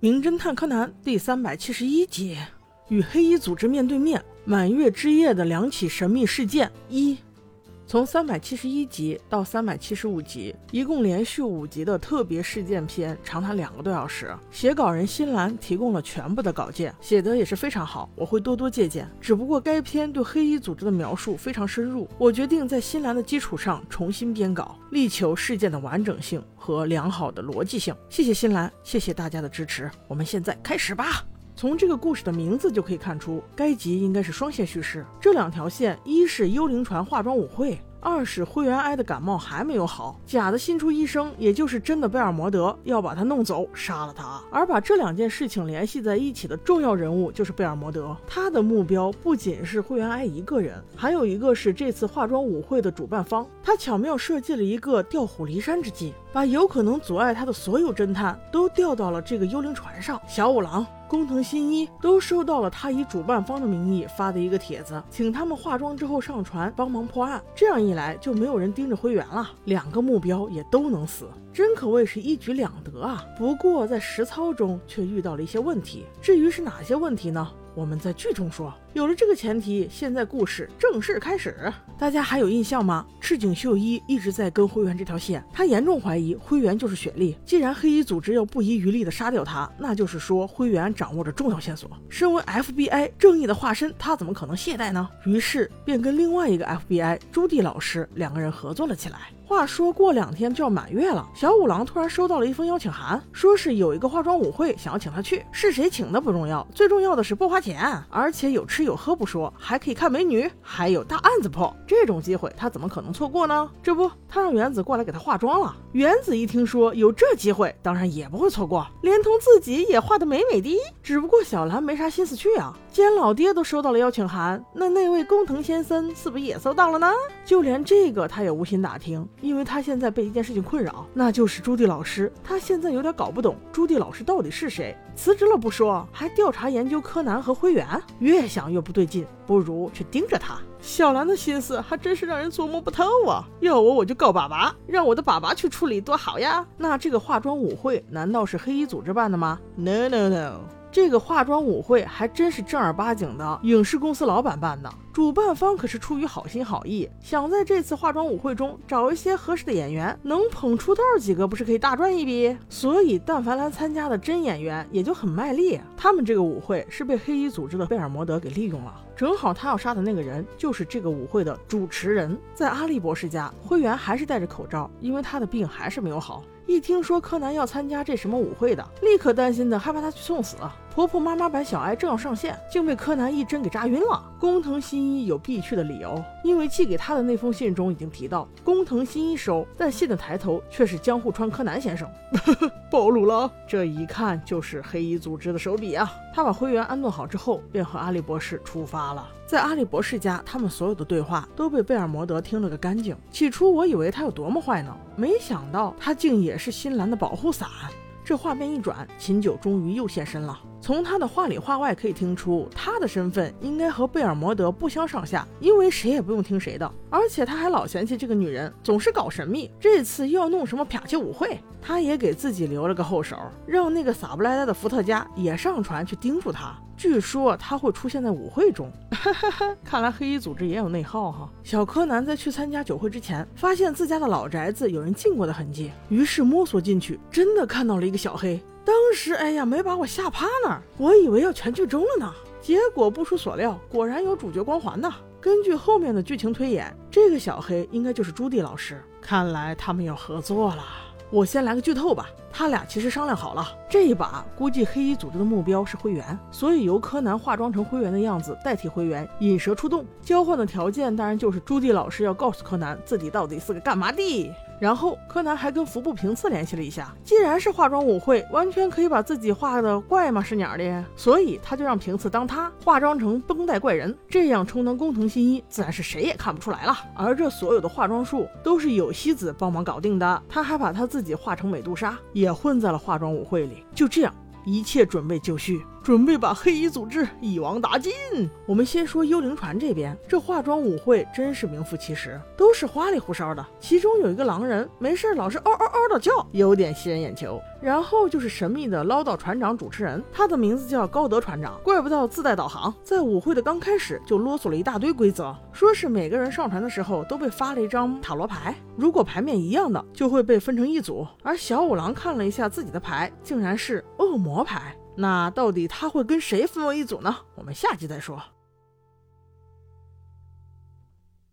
名侦探柯南第三百七十一集：与黑衣组织面对面，满月之夜的两起神秘事件一。从三百七十一集到三百七十五集，一共连续五集的特别事件篇，长达两个多小时。写稿人新兰提供了全部的稿件，写得也是非常好，我会多多借鉴。只不过该篇对黑衣组织的描述非常深入，我决定在新兰的基础上重新编稿，力求事件的完整性和良好的逻辑性。谢谢新兰，谢谢大家的支持。我们现在开始吧。从这个故事的名字就可以看出，该集应该是双线叙事。这两条线，一是幽灵船化妆舞会，二是灰原哀的感冒还没有好，假的新出医生，也就是真的贝尔摩德要把他弄走，杀了他。而把这两件事情联系在一起的重要人物就是贝尔摩德，他的目标不仅是灰原哀一个人，还有一个是这次化妆舞会的主办方。他巧妙设计了一个调虎离山之计，把有可能阻碍他的所有侦探都调到了这个幽灵船上。小五郎。工藤新一都收到了他以主办方的名义发的一个帖子，请他们化妆之后上船帮忙破案。这样一来，就没有人盯着灰原了，两个目标也都能死，真可谓是一举两得啊！不过在实操中却遇到了一些问题，至于是哪些问题呢？我们在剧中说，有了这个前提，现在故事正式开始。大家还有印象吗？赤井秀一一直在跟灰原这条线，他严重怀疑灰原就是雪莉。既然黑衣组织要不遗余力的杀掉他，那就是说灰原掌握着重要线索。身为 FBI 正义的化身，他怎么可能懈怠呢？于是便跟另外一个 FBI 朱棣老师两个人合作了起来。话说过两天就要满月了，小五郎突然收到了一封邀请函，说是有一个化妆舞会，想要请他去。是谁请的不重要，最重要的是不花钱，而且有吃有喝不说，还可以看美女，还有大案子破。这种机会他怎么可能错过呢？这不，他让原子过来给他化妆了。原子一听说有这机会，当然也不会错过，连同自己也化得美美的。只不过小兰没啥心思去啊。既然老爹都收到了邀请函，那那位工藤先生是不是也收到了呢？就连这个他也无心打听。因为他现在被一件事情困扰，那就是朱棣老师。他现在有点搞不懂朱棣老师到底是谁。辞职了不说，还调查研究柯南和灰原。越想越不对劲，不如去盯着他。小兰的心思还真是让人琢磨不透啊！要我我就告爸爸，让我的爸爸去处理多好呀。那这个化妆舞会难道是黑衣组织办的吗？No No No。这个化妆舞会还真是正儿八经的影视公司老板办的，主办方可是出于好心好意，想在这次化妆舞会中找一些合适的演员，能捧出道几个不是可以大赚一笔？所以但凡来参加的真演员也就很卖力。他们这个舞会是被黑衣组织的贝尔摩德给利用了，正好他要杀的那个人就是这个舞会的主持人。在阿笠博士家，灰原还是戴着口罩，因为他的病还是没有好。一听说柯南要参加这什么舞会的，立刻担心的害怕他去送死。婆婆妈妈版小哀正要上线，竟被柯南一针给扎晕了。工藤新一有必去的理由，因为寄给他的那封信中已经提到工藤新一收，但信的抬头却是江户川柯南先生，暴露了。这一看就是黑衣组织的手笔啊！他把灰原安顿好之后，便和阿笠博士出发了。在阿笠博士家，他们所有的对话都被贝尔摩德听了个干净。起初我以为他有多么坏呢，没想到他竟也是新兰的保护伞。这画面一转，秦九终于又现身了。从他的话里话外可以听出，他的身份应该和贝尔摩德不相上下，因为谁也不用听谁的。而且他还老嫌弃这个女人总是搞神秘，这次又要弄什么啪气舞会，他也给自己留了个后手，让那个撒不来呆的伏特加也上船去盯住他。据说他会出现在舞会中，哈哈看来黑衣组织也有内耗哈。小柯南在去参加酒会之前，发现自家的老宅子有人进过的痕迹，于是摸索进去，真的看到了一个小黑。当时哎呀，没把我吓趴那儿，我以为要全剧终了呢。结果不出所料，果然有主角光环呢。根据后面的剧情推演，这个小黑应该就是朱棣老师，看来他们要合作了。我先来个剧透吧，他俩其实商量好了，这一把估计黑衣组织的目标是灰原，所以由柯南化妆成灰原的样子代替灰原引蛇出洞。交换的条件当然就是朱棣老师要告诉柯南自己到底是个干嘛的。然后柯南还跟服部平次联系了一下，既然是化妆舞会，完全可以把自己画的怪嘛是鸟的，所以他就让平次当他化妆成绷带怪人，这样充当工藤新一，自然是谁也看不出来了。而这所有的化妆术都是有希子帮忙搞定的，他还把他自己化成美杜莎，也混在了化妆舞会里。就这样。一切准备就绪，准备把黑衣组织一网打尽。我们先说幽灵船这边，这化妆舞会真是名副其实，都是花里胡哨的。其中有一个狼人，没事老是嗷嗷嗷的叫，有点吸人眼球。然后就是神秘的唠叨船长主持人，他的名字叫高德船长，怪不得自带导航，在舞会的刚开始就啰嗦了一大堆规则，说是每个人上船的时候都被发了一张塔罗牌，如果牌面一样的就会被分成一组。而小五郎看了一下自己的牌，竟然是恶魔牌。那到底他会跟谁分为一组呢？我们下集再说。